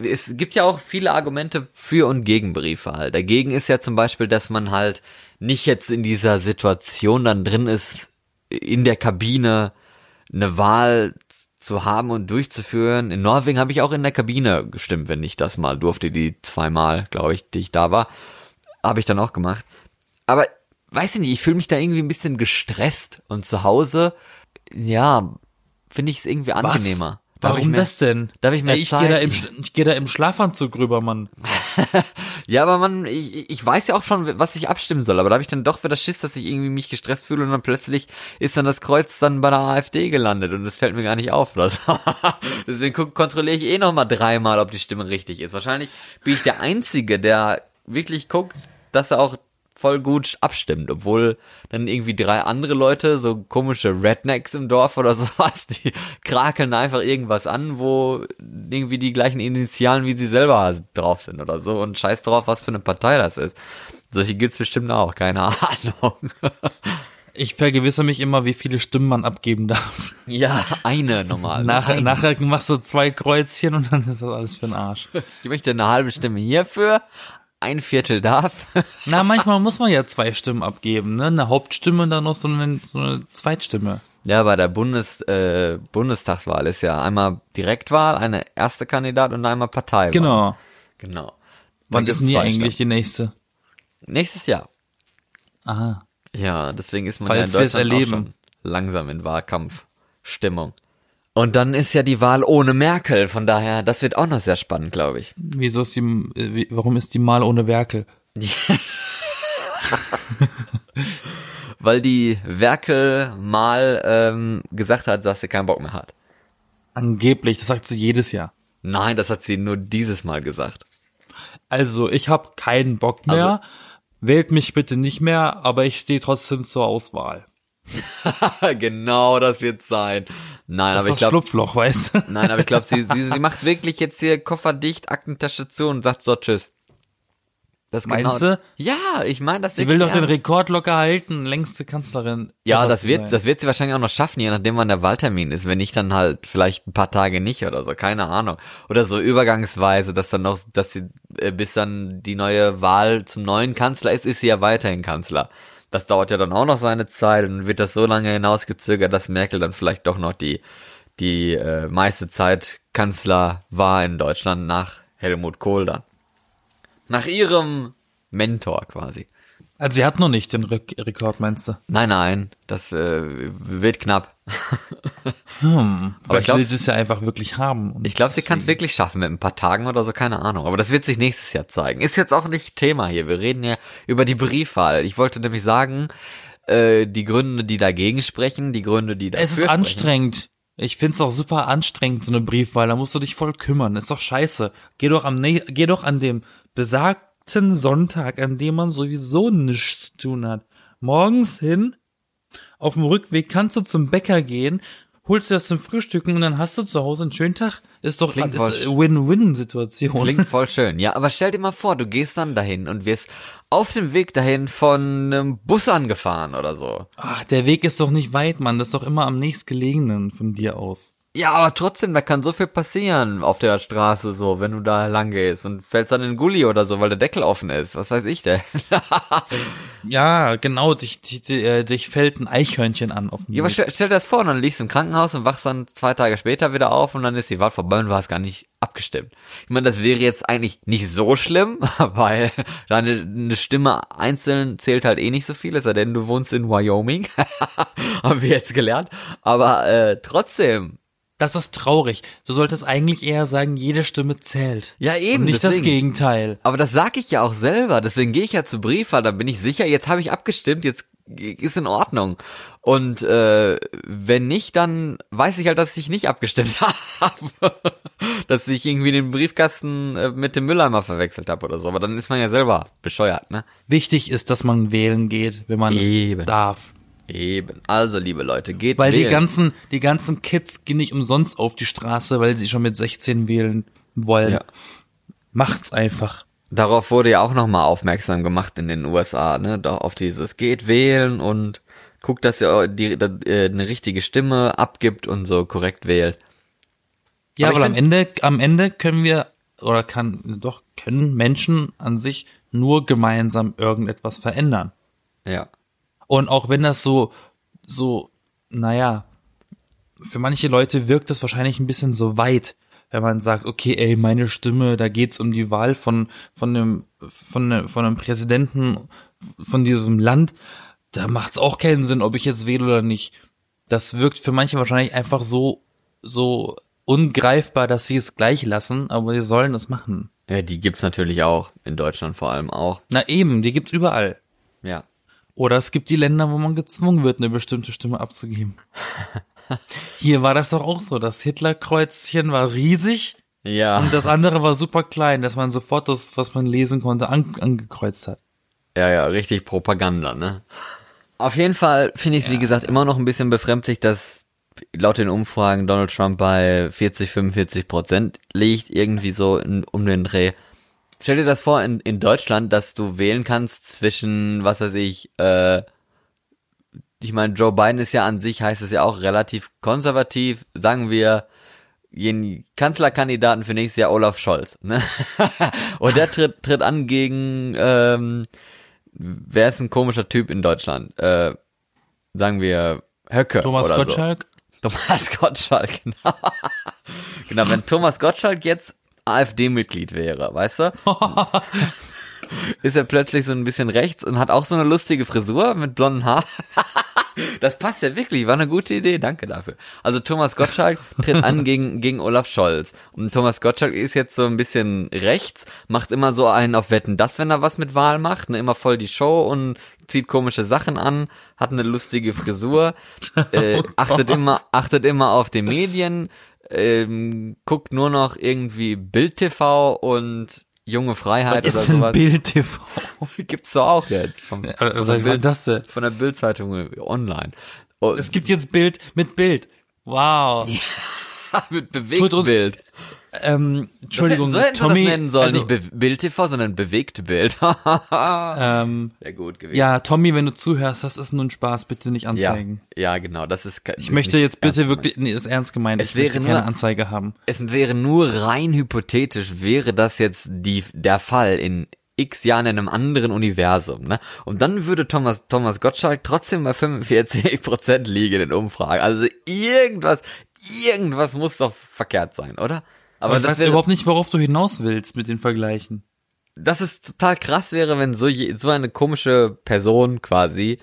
S1: es gibt ja auch viele Argumente für und gegen Briefwahl. Dagegen ist ja zum Beispiel, dass man halt nicht jetzt in dieser Situation dann drin ist, in der Kabine eine Wahl zu haben und durchzuführen. In Norwegen habe ich auch in der Kabine gestimmt, wenn ich das mal durfte, die zweimal, glaube ich, die ich da war, habe ich dann auch gemacht. Aber weiß ich nicht, ich fühle mich da irgendwie ein bisschen gestresst und zu Hause, ja, finde ich es irgendwie angenehmer. Ich
S2: Warum
S1: mehr-
S2: das denn?
S1: darf ich mehr
S2: Ey, ich gehe da, im ich geh da im Schlafanzug rüber, Mann.
S1: Ja, aber man, ich, ich weiß ja auch schon, was ich abstimmen soll, aber da habe ich dann doch wieder Schiss, dass ich irgendwie mich gestresst fühle und dann plötzlich ist dann das Kreuz dann bei der AfD gelandet und das fällt mir gar nicht auf. So. Deswegen guck, kontrolliere ich eh noch mal dreimal, ob die Stimme richtig ist. Wahrscheinlich bin ich der Einzige, der wirklich guckt, dass er auch voll gut abstimmt, obwohl dann irgendwie drei andere Leute, so komische Rednecks im Dorf oder sowas, die krakeln einfach irgendwas an, wo irgendwie die gleichen Initialen wie sie selber drauf sind oder so und scheiß drauf, was für eine Partei das ist. Solche gibt's bestimmt auch, keine Ahnung.
S2: Ich vergewissere mich immer, wie viele Stimmen man abgeben darf.
S1: Ja, eine normal.
S2: Nachher,
S1: Eine.
S2: nachher machst du zwei Kreuzchen und dann ist das alles für den Arsch.
S1: Ich möchte eine halbe Stimme hierfür, ein Viertel das.
S2: Na, manchmal muss man ja zwei Stimmen abgeben, ne? Eine Hauptstimme und dann noch so eine, so eine Zweitstimme.
S1: Ja, bei der Bundes, äh, Bundestagswahl ist ja einmal Direktwahl, eine erste Kandidat und einmal Parteiwahl.
S2: Genau.
S1: Genau.
S2: Wann
S1: Dann
S2: ist denn
S1: zwei
S2: eigentlich die nächste?
S1: Stimmen. Nächstes Jahr.
S2: Aha.
S1: Ja, deswegen ist man
S2: Falls
S1: ja in Deutschland
S2: erleben.
S1: auch schon langsam in Wahlkampfstimmung. Und dann ist ja die Wahl ohne Merkel, von daher, das wird auch noch sehr spannend, glaube ich.
S2: Wieso ist die, äh, warum ist die Mal ohne Werkel?
S1: Weil die Werkel mal ähm, gesagt hat, dass sie keinen Bock mehr hat.
S2: Angeblich, das sagt sie jedes Jahr.
S1: Nein, das hat sie nur dieses Mal gesagt.
S2: Also, ich habe keinen Bock mehr.
S1: Also-
S2: Wählt mich bitte nicht mehr, aber ich stehe trotzdem zur Auswahl.
S1: genau, das wird sein. Nein,
S2: Das
S1: aber ich
S2: ist das
S1: glaube,
S2: Schlupfloch, weißt du?
S1: nein, aber ich glaube, sie, sie, sie macht wirklich jetzt hier Koffer dicht, Aktentasche zu und sagt so tschüss. Das
S2: Meinst
S1: genau,
S2: du?
S1: Ja, ich meine, das
S2: Sie will doch den Rekord locker halten, längste Kanzlerin.
S1: Ja, das wird,
S2: sein.
S1: das wird sie wahrscheinlich auch noch schaffen, je nachdem wann der Wahltermin ist. Wenn nicht, dann halt vielleicht ein paar Tage nicht oder so, keine Ahnung. Oder so übergangsweise, dass dann noch, dass sie, äh, bis dann die neue Wahl zum neuen Kanzler ist, ist sie ja weiterhin Kanzler. Das dauert ja dann auch noch seine Zeit und wird das so lange hinausgezögert, dass Merkel dann vielleicht doch noch die, die äh, meiste Zeit Kanzler war in Deutschland nach Helmut Kohl dann. Nach ihrem Mentor quasi.
S2: Also sie hat noch nicht den Rek Rekord, meinst du?
S1: Nein, nein, das äh, wird knapp.
S2: Hm,
S1: Aber ich glaub-
S2: will sie es ja einfach wirklich haben. Und
S1: Ich glaube, sie kann es wirklich schaffen mit ein paar Tagen oder so, keine Ahnung. Aber das wird sich nächstes Jahr zeigen. Ist jetzt auch nicht Thema hier. Wir reden ja über die Briefwahl. Ich wollte nämlich sagen, äh, die Gründe, die dagegen sprechen, die Gründe, die dafür
S2: Es ist
S1: sprechen.
S2: anstrengend. Ich find's auch super anstrengend, so eine Briefwahl. Da musst du dich voll kümmern. Ist doch scheiße. Geh doch am, geh doch an dem besagten Sonntag, an dem man sowieso nichts zu tun hat. Morgens hin, auf dem Rückweg kannst du zum Bäcker gehen, holst dir das zum Frühstücken und dann hast du zu Hause einen schönen Tag. Ist doch
S1: Klingt
S2: ist eine Win-Win-Situation.
S1: Klingt voll schön. Ja, aber stell dir mal vor, du gehst dann dahin und wirst auf dem Weg dahin von einem Bus angefahren oder so.
S2: Ach, der Weg ist doch nicht weit, Mann. Das ist doch immer am nächstgelegenen von dir aus.
S1: Ja, aber trotzdem, da kann so viel passieren auf der Straße so, wenn du da lang gehst und fällst dann in den Gully oder so, weil der Deckel offen ist. Was weiß ich denn?
S2: Ja, genau, dich, dich, äh, dich fällt ein Eichhörnchen an auf dem
S1: Ja, aber stell, stell dir das vor, dann liegst du im Krankenhaus und wachst dann zwei Tage später wieder auf und dann ist die Wahl vorbei und du hast gar nicht abgestimmt. Ich meine, das wäre jetzt eigentlich nicht so schlimm, weil deine eine Stimme einzeln zählt halt eh nicht so viel, es sei denn, du wohnst in Wyoming. Haben wir jetzt gelernt. Aber äh, trotzdem.
S2: Das ist traurig. Du solltest eigentlich eher sagen, jede Stimme zählt.
S1: Ja, eben.
S2: Und nicht das
S1: deswegen.
S2: Gegenteil.
S1: Aber das sag ich ja auch selber. Deswegen gehe ich ja zu Briefwahl. Da bin ich sicher, jetzt habe ich abgestimmt, jetzt ist in Ordnung. Und äh, wenn nicht, dann weiß ich halt, dass ich nicht abgestimmt habe. dass ich irgendwie den Briefkasten äh, mit dem Mülleimer verwechselt habe oder so. Aber dann ist man ja selber bescheuert, ne?
S2: Wichtig ist, dass man wählen geht, wenn man
S1: Eben.
S2: es darf.
S1: Eben. Also, liebe Leute, geht
S2: Weil die
S1: wählen.
S2: ganzen, die ganzen Kids gehen nicht umsonst auf die Straße, weil sie schon mit 16 wählen wollen.
S1: Ja.
S2: Macht's einfach.
S1: Darauf wurde ja auch nochmal aufmerksam gemacht in den USA, ne? Da auf dieses geht wählen und guckt, dass ihr die, da, äh, eine richtige Stimme abgibt und so korrekt wählt.
S2: Ja,
S1: Aber
S2: weil am Ende, am Ende können wir, oder kann, doch, können Menschen an sich nur gemeinsam irgendetwas verändern.
S1: Ja.
S2: Und auch wenn das so, so, naja, für manche Leute wirkt das wahrscheinlich ein bisschen so weit, wenn man sagt, okay, ey, meine Stimme, da geht's um die Wahl von, von einem, von, einem- von einem Präsidenten von diesem Land, da macht's auch keinen Sinn, ob ich jetzt wähle oder nicht. Das wirkt für manche wahrscheinlich einfach so, so ungreifbar, dass sie es gleich lassen, aber sie sollen es machen.
S1: Ja, die gibt's natürlich auch, in Deutschland vor allem auch.
S2: Na eben, die gibt's überall.
S1: Ja.
S2: Oder es gibt die Länder, wo man gezwungen wird, eine bestimmte Stimme abzugeben. Hier war das doch auch so. Das Hitlerkreuzchen war riesig
S1: Ja.
S2: und das andere war super klein, dass man sofort das, was man lesen konnte, an, angekreuzt hat.
S1: Ja, ja, richtig Propaganda, ne? Auf jeden Fall finde ich es, wie gesagt, immer noch ein bisschen befremdlich, dass laut den Umfragen Donald Trump bei 40, 45 Prozent liegt, irgendwie so in, um den Dreh. Stell dir das vor, in, in Deutschland, dass du wählen kannst zwischen, was weiß ich, äh, ich meine, Joe Biden ist ja an sich, heißt es ja auch relativ konservativ, sagen wir, den Kanzlerkandidaten für nächstes Jahr Olaf Scholz, ne? Und der tritt, tritt an gegen, ähm, wer ist ein komischer Typ in Deutschland? Äh, sagen wir Höcke
S2: Thomas Gottschalk?
S1: So. Thomas Gottschalk, genau. genau, wenn Thomas Gottschalk jetzt AfD-Mitglied wäre, weißt du? ist er plötzlich so ein bisschen rechts und hat auch so eine lustige Frisur mit blonden Haaren. Das passt ja wirklich, war eine gute Idee, danke dafür. Also Thomas Gottschalk tritt an gegen, gegen Olaf Scholz. Und Thomas Gottschalk ist jetzt so ein bisschen rechts, macht immer so einen auf Wetten, das, wenn er was mit Wahl macht, ne, immer voll die Show und zieht komische Sachen an, hat eine lustige Frisur, äh, achtet immer, achtet immer auf die Medien, ähm, guckt nur noch irgendwie Bild TV und Junge Freiheit
S2: Was
S1: oder
S2: ist ein
S1: sowas.
S2: Bild TV?
S1: Gibt's doch auch jetzt. Vom, von,
S2: wann
S1: der Bild,
S2: das denn?
S1: von der Bildzeitung online. Oh,
S2: Es gibt jetzt Bild mit Bild. Wow.
S1: mit
S2: Tut uns-
S1: Bewegtbild.
S2: Ähm, Entschuldigung,
S1: so hätten sie
S2: Tommy.
S1: das nennen sollen,
S2: also,
S1: nicht Be Bild TV, sondern bewegte Bild.
S2: ähm,
S1: Sehr gut gewesen.
S2: ja, Tommy, wenn du zuhörst, das ist nur ein Spaß, bitte nicht
S1: ja,
S2: anzeigen.
S1: ja, genau. Das ist.
S2: Ich möchte jetzt bitte wirklich, nee, ist ernst gemeint.
S1: Es
S2: ich
S1: wäre
S2: keine
S1: nur-
S2: Anzeige haben.
S1: Es wäre nur rein hypothetisch, wäre das jetzt die der Fall in x Jahren in einem anderen Universum, ne? Und dann würde Thomas Thomas Gottschalk trotzdem bei 45 Prozent liegen in Umfragen. Also irgendwas, irgendwas muss doch verkehrt sein, oder?
S2: Aber ich
S1: das
S2: weiß
S1: wäre,
S2: überhaupt nicht, worauf du hinaus willst mit den Vergleichen.
S1: dass es total krass wäre, wenn so, je, so eine komische Person quasi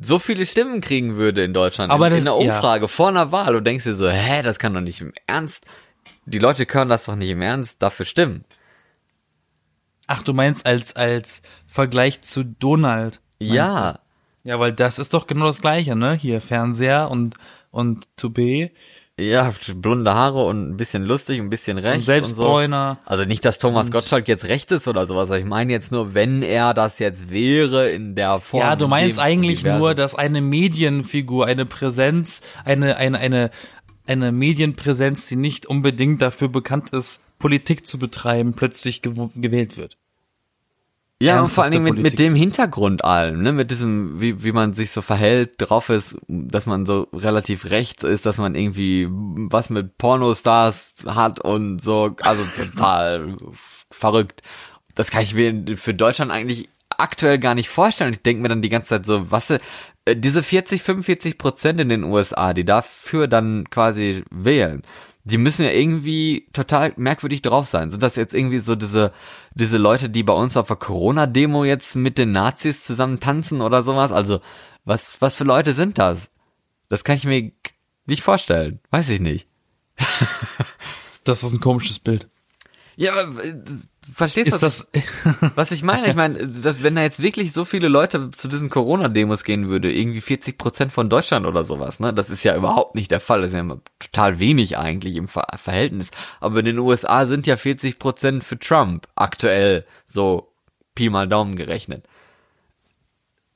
S1: so viele Stimmen kriegen würde in Deutschland
S2: Aber
S1: in,
S2: das-
S1: in einer
S2: ja.
S1: Umfrage vor einer Wahl. Du denkst dir so, hä, das kann doch nicht im Ernst. Die Leute können das doch nicht im Ernst dafür stimmen.
S2: Ach, du meinst als, als Vergleich zu Donald.
S1: Ja,
S2: du? Ja, weil das ist doch genau das Gleiche, ne? Hier Fernseher und, und Toupet
S1: ja, blonde Haare und ein bisschen lustig, ein bisschen rechts
S2: und selbst
S1: und so. Also nicht, dass Thomas Gottschalk jetzt rechts ist oder sowas. aber Ich meine jetzt nur, wenn er das jetzt wäre in der Form.
S2: Ja, du
S1: in
S2: meinst eigentlich
S1: Universum.
S2: nur, dass eine Medienfigur, eine Präsenz, eine, eine, eine, eine Medienpräsenz, die nicht unbedingt dafür bekannt ist, Politik zu betreiben, plötzlich gew gewählt wird.
S1: Ja, und vor allen Dingen mit, mit dem Hintergrund allem, ne, mit diesem, wie, wie man sich so verhält, drauf ist, dass man so relativ rechts ist, dass man irgendwie was mit Pornostars hat und so, also total verrückt. Das kann ich mir für Deutschland eigentlich aktuell gar nicht vorstellen. Ich denke mir dann die ganze Zeit so, was, äh, diese 40, 45 Prozent in den USA, die dafür dann quasi wählen, die müssen ja irgendwie total merkwürdig drauf sein. Sind das jetzt irgendwie so diese, diese Leute, die bei uns auf der Corona-Demo jetzt mit den Nazis zusammen tanzen oder sowas? Also, was, was für Leute sind das? Das kann ich mir nicht vorstellen. Weiß ich nicht.
S2: Das ist ein komisches Bild.
S1: Ja, aber, äh, verstehst du,
S2: Ist
S1: was,
S2: das,
S1: was ich meine? Ich meine, dass, wenn da jetzt wirklich so viele Leute zu diesen Corona-Demos gehen würde, irgendwie 40 Prozent von Deutschland oder sowas, ne? Das ist ja überhaupt nicht der Fall. Das ist ja total wenig eigentlich im Ver Verhältnis. Aber in den USA sind ja 40 Prozent für Trump aktuell so Pi mal Daumen gerechnet.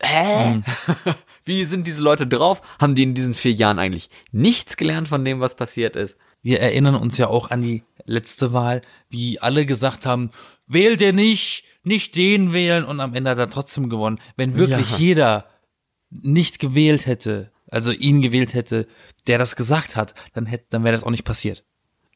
S1: Hä? Wie sind diese Leute drauf? Haben die in diesen vier Jahren eigentlich nichts gelernt von dem, was passiert ist?
S2: Wir erinnern uns ja auch an die letzte Wahl, wie alle gesagt haben, wählt ihr nicht, nicht den wählen und am Ende hat er trotzdem gewonnen. Wenn wirklich
S1: Ja.
S2: jeder nicht gewählt hätte, also ihn gewählt hätte, der das gesagt hat, dann hätte, dann wäre das auch nicht passiert.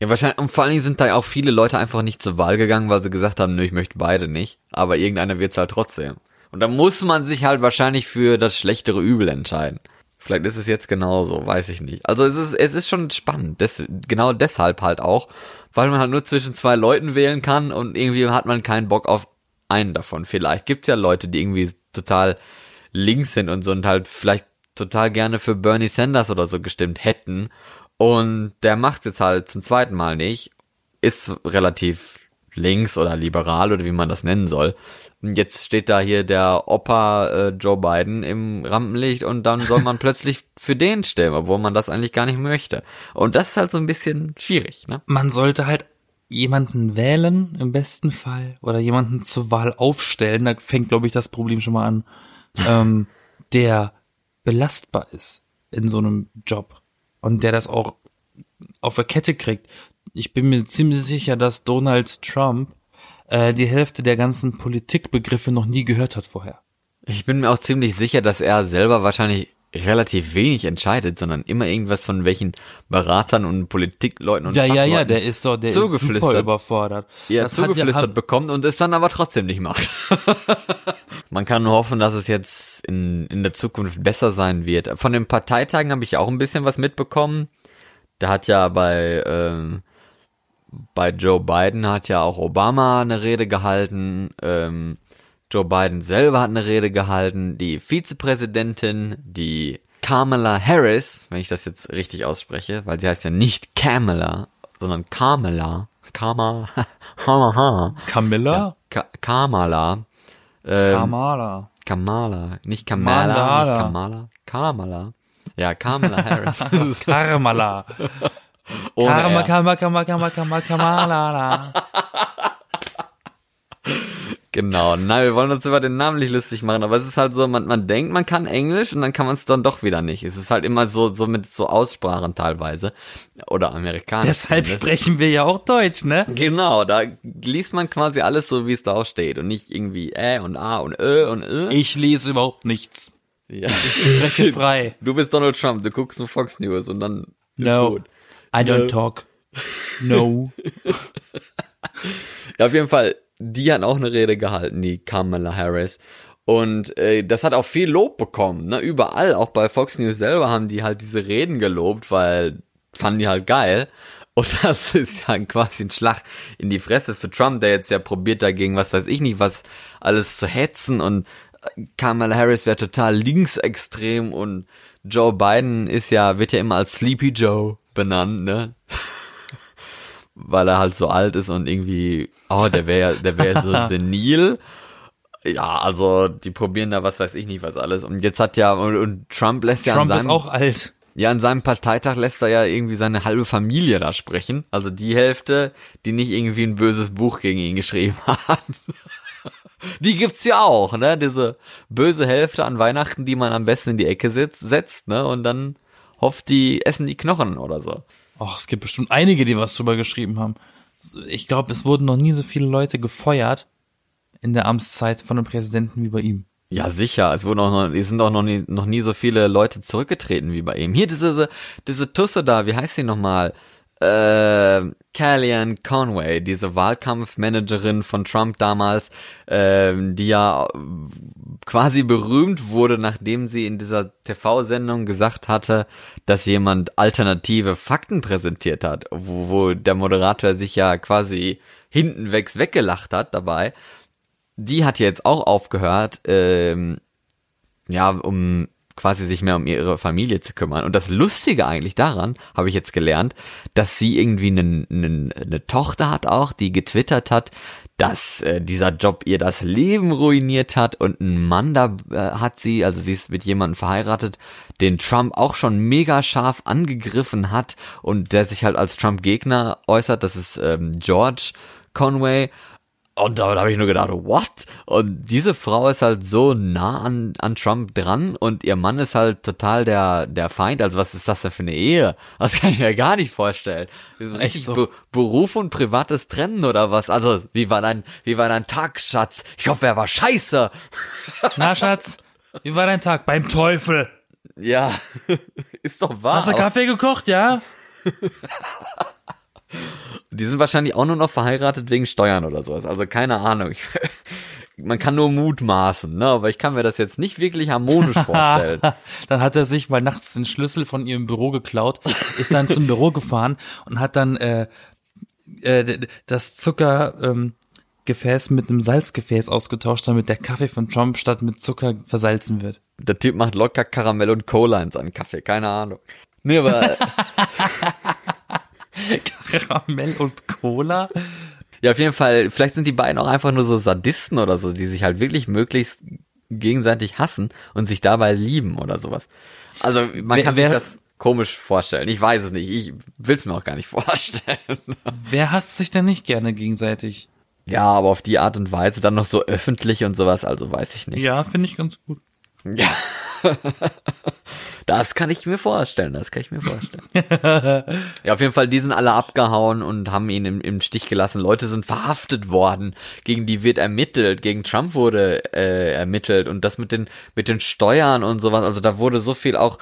S1: Ja, wahrscheinlich, und vor allen Dingen sind da auch viele Leute einfach nicht zur Wahl gegangen, weil sie gesagt haben, nö, ich möchte beide nicht, aber irgendeiner wird's halt trotzdem. Und da muss man sich halt wahrscheinlich für das schlechtere Übel entscheiden. Vielleicht ist es jetzt genauso, weiß ich nicht. Also es ist, es ist schon spannend, des, genau deshalb halt auch, weil man halt nur zwischen zwei Leuten wählen kann und irgendwie hat man keinen Bock auf einen davon. Vielleicht gibt's ja Leute, die irgendwie total links sind und so und halt vielleicht total gerne für Bernie Sanders oder so gestimmt hätten Und der macht jetzt halt zum zweiten Mal nicht. Ist relativ links oder liberal oder wie man das nennen soll. Jetzt steht da hier der Opa äh, Joe Biden im Rampenlicht und dann soll man plötzlich für den stimmen, obwohl man das eigentlich gar nicht möchte. Und das ist halt so ein bisschen schwierig, ne?
S2: Man sollte halt jemanden wählen, im besten Fall, oder jemanden zur Wahl aufstellen, da fängt, glaube ich, das Problem schon mal an, ähm, der belastbar ist in so einem Job und der das auch auf der Kette kriegt. Ich bin mir ziemlich sicher, dass Donald Trump äh, die Hälfte der ganzen Politikbegriffe noch nie gehört hat vorher.
S1: Ich bin mir auch ziemlich sicher, dass er selber wahrscheinlich relativ wenig entscheidet, sondern immer irgendwas von welchen Beratern und Politikleuten und
S2: Ja, ja, ja, der ist so, der ist super
S1: zugeflüstert.
S2: überfordert.
S1: ja,
S2: Das
S1: zugeflüstert
S2: haben-
S1: bekommt und es dann aber trotzdem nicht macht. Man kann nur hoffen, dass es jetzt in, in der Zukunft besser sein wird. Von den Parteitagen habe ich auch ein bisschen was mitbekommen. Da hat ja bei, ähm, bei Joe Biden hat ja auch Obama eine Rede gehalten. Ähm, Joe Biden selber hat eine Rede gehalten. Die Vizepräsidentin, die Kamala Harris, wenn ich das jetzt richtig ausspreche, weil sie heißt ja nicht Kamala, sondern Kamala. Kama, Kamala.
S2: Camilla?
S1: Ka Kamala. Ähm,
S2: Kamala.
S1: Kamala. Nicht Kamala,
S2: Mandala.
S1: nicht Kamala. Kamala. Ja, Kamala Harris.
S2: Karmala.
S1: Ohne
S2: Karma,
S1: R.
S2: Karma, Karma, Karma, Karma, Kamalala.
S1: Genau, nein, wir wollen uns über den Namen nicht lustig machen, aber es ist halt so, man, man denkt, man kann Englisch und dann kann man es dann doch wieder nicht. Es ist halt immer so, so mit so Aussprachen teilweise. Oder Amerikanisch.
S2: Deshalb
S1: zumindest.
S2: sprechen wir ja auch Deutsch, ne?
S1: Genau, da liest man quasi alles so, wie es da auch steht und nicht irgendwie Ä und A und Ö und Ö.
S2: Ich lese überhaupt nichts.
S1: Ja.
S2: Ich spreche frei.
S1: Du bist Donald Trump, du guckst nur Fox News und dann ist
S2: No.
S1: gut.
S2: I don't
S1: No.
S2: talk. No.
S1: Ja, auf jeden Fall, die hat auch eine Rede gehalten, die Kamala Harris. Und äh, das hat auch viel Lob bekommen, ne? Überall, auch bei Fox News selber haben die halt diese Reden gelobt, weil fanden die halt geil. Und das ist ja quasi ein Schlag in die Fresse für Trump, der jetzt ja probiert dagegen, was weiß ich nicht, was alles zu hetzen und äh, Kamala Harris wäre total linksextrem und Joe Biden ist ja, wird ja immer als Sleepy Joe benannt, ne? Weil er halt so alt ist und irgendwie, oh, der wäre ja, der wäre so senil. Ja, also die probieren da was weiß ich nicht was alles. Und jetzt hat ja, und, Trump lässt ja
S2: Trump
S1: an
S2: ist
S1: seinem,
S2: auch alt.
S1: ja, an seinem Parteitag lässt er ja irgendwie seine halbe Familie da sprechen. Also die Hälfte, die nicht irgendwie ein böses Buch gegen ihn geschrieben hat. Die gibt's ja auch, ne? Diese böse Hälfte an Weihnachten, die man am besten in die Ecke setzt, setzt ne? Und dann hofft, die essen die Knochen oder so.
S2: Och, es gibt bestimmt einige, die was drüber geschrieben haben. Ich glaube, es wurden noch nie so viele Leute gefeuert in der Amtszeit von einem Präsidenten wie bei ihm.
S1: Ja, sicher. Es wurden auch noch, es sind auch noch nie, noch nie so viele Leute zurückgetreten wie bei ihm. Hier diese, diese Tusse da, wie heißt sie nochmal? Äh, Kellyanne Conway, diese Wahlkampfmanagerin von Trump damals, ähm, die ja quasi berühmt wurde, nachdem sie in dieser TV-Sendung gesagt hatte, dass jemand alternative Fakten präsentiert hat, wo, wo der Moderator sich ja quasi hintenwegs weggelacht hat dabei. Die hat jetzt auch aufgehört, ähm, ja, um quasi sich mehr um ihre Familie zu kümmern. Und das Lustige eigentlich daran, habe ich jetzt gelernt, dass sie irgendwie eine, eine, eine Tochter hat auch, die getwittert hat, dass äh, dieser Job ihr das Leben ruiniert hat und ein Mann da äh, hat sie, also sie ist mit jemandem verheiratet, den Trump auch schon mega scharf angegriffen hat und der sich halt als Trump-Gegner äußert, das ist ähm, George Conway. Und da, habe ich nur gedacht, what? Und diese Frau ist halt so nah an, an Trump dran und ihr Mann ist halt total der, der Feind. Also was ist das denn für eine Ehe? Das kann ich mir gar nicht vorstellen.
S2: Echt so?
S1: Be Beruf und privates Trennen oder was? Also wie war dein, wie war dein Tag, Schatz? Ich hoffe, er war scheiße.
S2: Na, Schatz, wie war dein Tag? Beim Teufel.
S1: Ja, ist doch wahr.
S2: Hast du Kaffee gekocht, ja?
S1: Die sind wahrscheinlich auch nur noch verheiratet wegen Steuern oder sowas. Also keine Ahnung. Ich, man kann nur mutmaßen, ne? Aber ich kann mir das jetzt nicht wirklich harmonisch vorstellen.
S2: dann hat er sich mal nachts den Schlüssel von ihrem Büro geklaut, ist dann zum Büro gefahren und hat dann äh, äh, das Zuckergefäß ähm, Gefäß mit einem Salzgefäß ausgetauscht, damit der Kaffee von Trump statt mit Zucker versalzen wird.
S1: Der Typ macht locker Karamell und Cola in seinen Kaffee, keine Ahnung. Nee, aber
S2: Karamell und Cola?
S1: ja, auf jeden Fall, vielleicht sind die beiden auch einfach nur so Sadisten oder so, die sich halt wirklich möglichst gegenseitig hassen und sich dabei lieben oder sowas. Also man
S2: Wer-
S1: kann
S2: wer-
S1: sich das komisch vorstellen. Ich weiß es nicht. Ich will es mir auch gar nicht vorstellen.
S2: Wer hasst sich denn nicht gerne gegenseitig?
S1: Ja, aber auf die Art und Weise dann noch so öffentlich und sowas, also weiß ich nicht.
S2: Ja, finde ich ganz gut.
S1: Ja. Das kann ich mir vorstellen, das kann ich mir vorstellen. ja, auf jeden Fall, die sind alle abgehauen und haben ihn im, im Stich gelassen. Leute sind verhaftet worden, gegen die wird ermittelt, gegen Trump wurde äh, ermittelt und das mit den mit den Steuern und sowas. Also da wurde so viel auch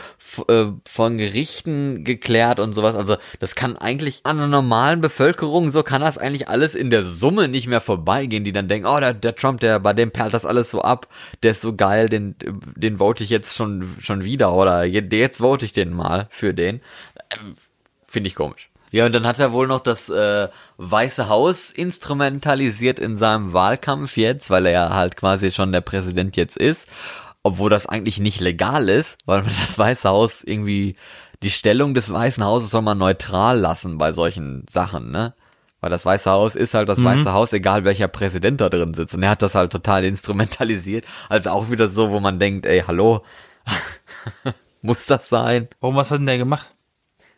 S1: äh, von Gerichten geklärt und sowas. Also das kann eigentlich an einer normalen Bevölkerung, so kann das eigentlich alles in der Summe nicht mehr vorbeigehen, die dann denken, oh, der, der Trump, der bei dem perlt das alles so ab, der ist so geil, den den vote ich jetzt schon schon wieder oder jetzt vote ich den mal für den. Ähm, Finde ich komisch. Ja, und dann hat er wohl noch das äh, Weiße Haus instrumentalisiert in seinem Wahlkampf jetzt, weil er ja halt quasi schon der Präsident jetzt ist, obwohl das eigentlich nicht legal ist, weil man das Weiße Haus irgendwie die Stellung des Weißen Hauses soll man neutral lassen bei solchen Sachen, ne? Weil das Weiße Haus ist halt das Weiße Haus, egal welcher Präsident da drin sitzt. Und er hat das halt total instrumentalisiert. Also auch wieder so, wo man denkt, ey, hallo, muss das sein?
S2: Warum, was hat denn der gemacht?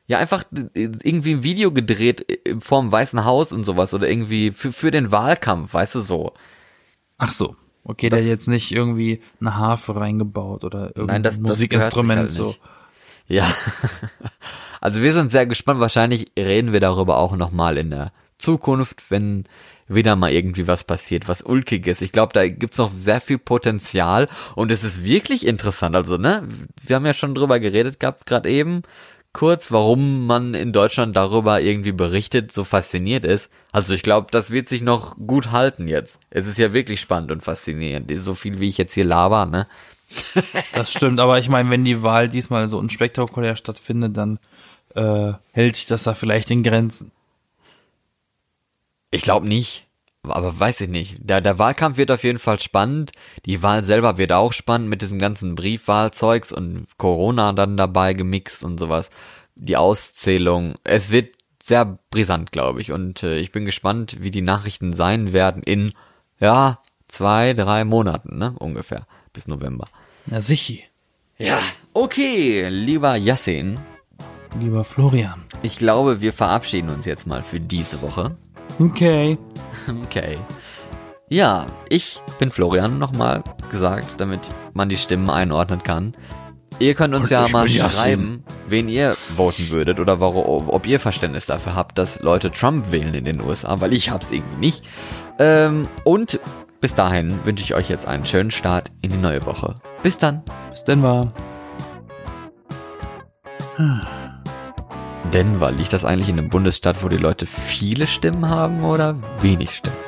S1: Ja, einfach irgendwie ein Video gedreht vorm Weißen Haus und sowas oder irgendwie für, für den Wahlkampf, weißt du so.
S2: Ach so. Okay, der
S1: Das-
S2: hat jetzt nicht irgendwie eine Harfe reingebaut oder irgendein
S1: Nein, das, das
S2: Musikinstrument so.
S1: halt nicht. Ja. Also wir sind sehr gespannt. Wahrscheinlich reden wir darüber auch nochmal in der Zukunft, wenn wieder mal irgendwie was passiert, was ulkiges. Ich glaube, da gibt's noch sehr viel Potenzial und es ist wirklich interessant. Also, ne, wir haben ja schon drüber geredet gehabt, gerade eben kurz, warum man in Deutschland darüber irgendwie berichtet, so fasziniert ist. Also ich glaube, das wird sich noch gut halten jetzt. Es ist ja wirklich spannend und faszinierend. So viel wie ich jetzt hier laber, ne?
S2: Das stimmt, aber ich meine, wenn die Wahl diesmal so unspektakulär stattfindet, dann äh, hält sich das da vielleicht in Grenzen.
S1: Ich glaube nicht. Aber weiß ich nicht. Der, der Wahlkampf wird auf jeden Fall spannend. Die Wahl selber wird auch spannend mit diesem ganzen Briefwahlzeugs und Corona dann dabei gemixt und sowas. Die Auszählung. Es wird sehr brisant, glaube ich. Und äh, ich bin gespannt, wie die Nachrichten sein werden in, ja, zwei, drei Monaten, ne? Ungefähr. Bis November.
S2: Na sichi,
S1: Ja. Okay, lieber Yassin.
S2: lieber Florian.
S1: Ich glaube, wir verabschieden uns jetzt mal für diese Woche.
S2: Okay.
S1: Okay. Ja, ich bin Florian nochmal gesagt, damit man die Stimmen einordnen kann. Ihr könnt uns
S2: Und
S1: ja mal
S2: bin Yassin.
S1: schreiben, wen ihr voten würdet oder warum, ob ihr Verständnis dafür habt, dass Leute Trump wählen in den USA, weil ich hab's irgendwie nicht. Ähm, und bis dahin wünsche ich euch jetzt einen schönen Start in die neue Woche. Bis dann.
S2: Bis Denver.
S1: Denver, liegt das eigentlich in einem Bundesstaat, wo die Leute viele Stimmen haben oder wenig Stimmen?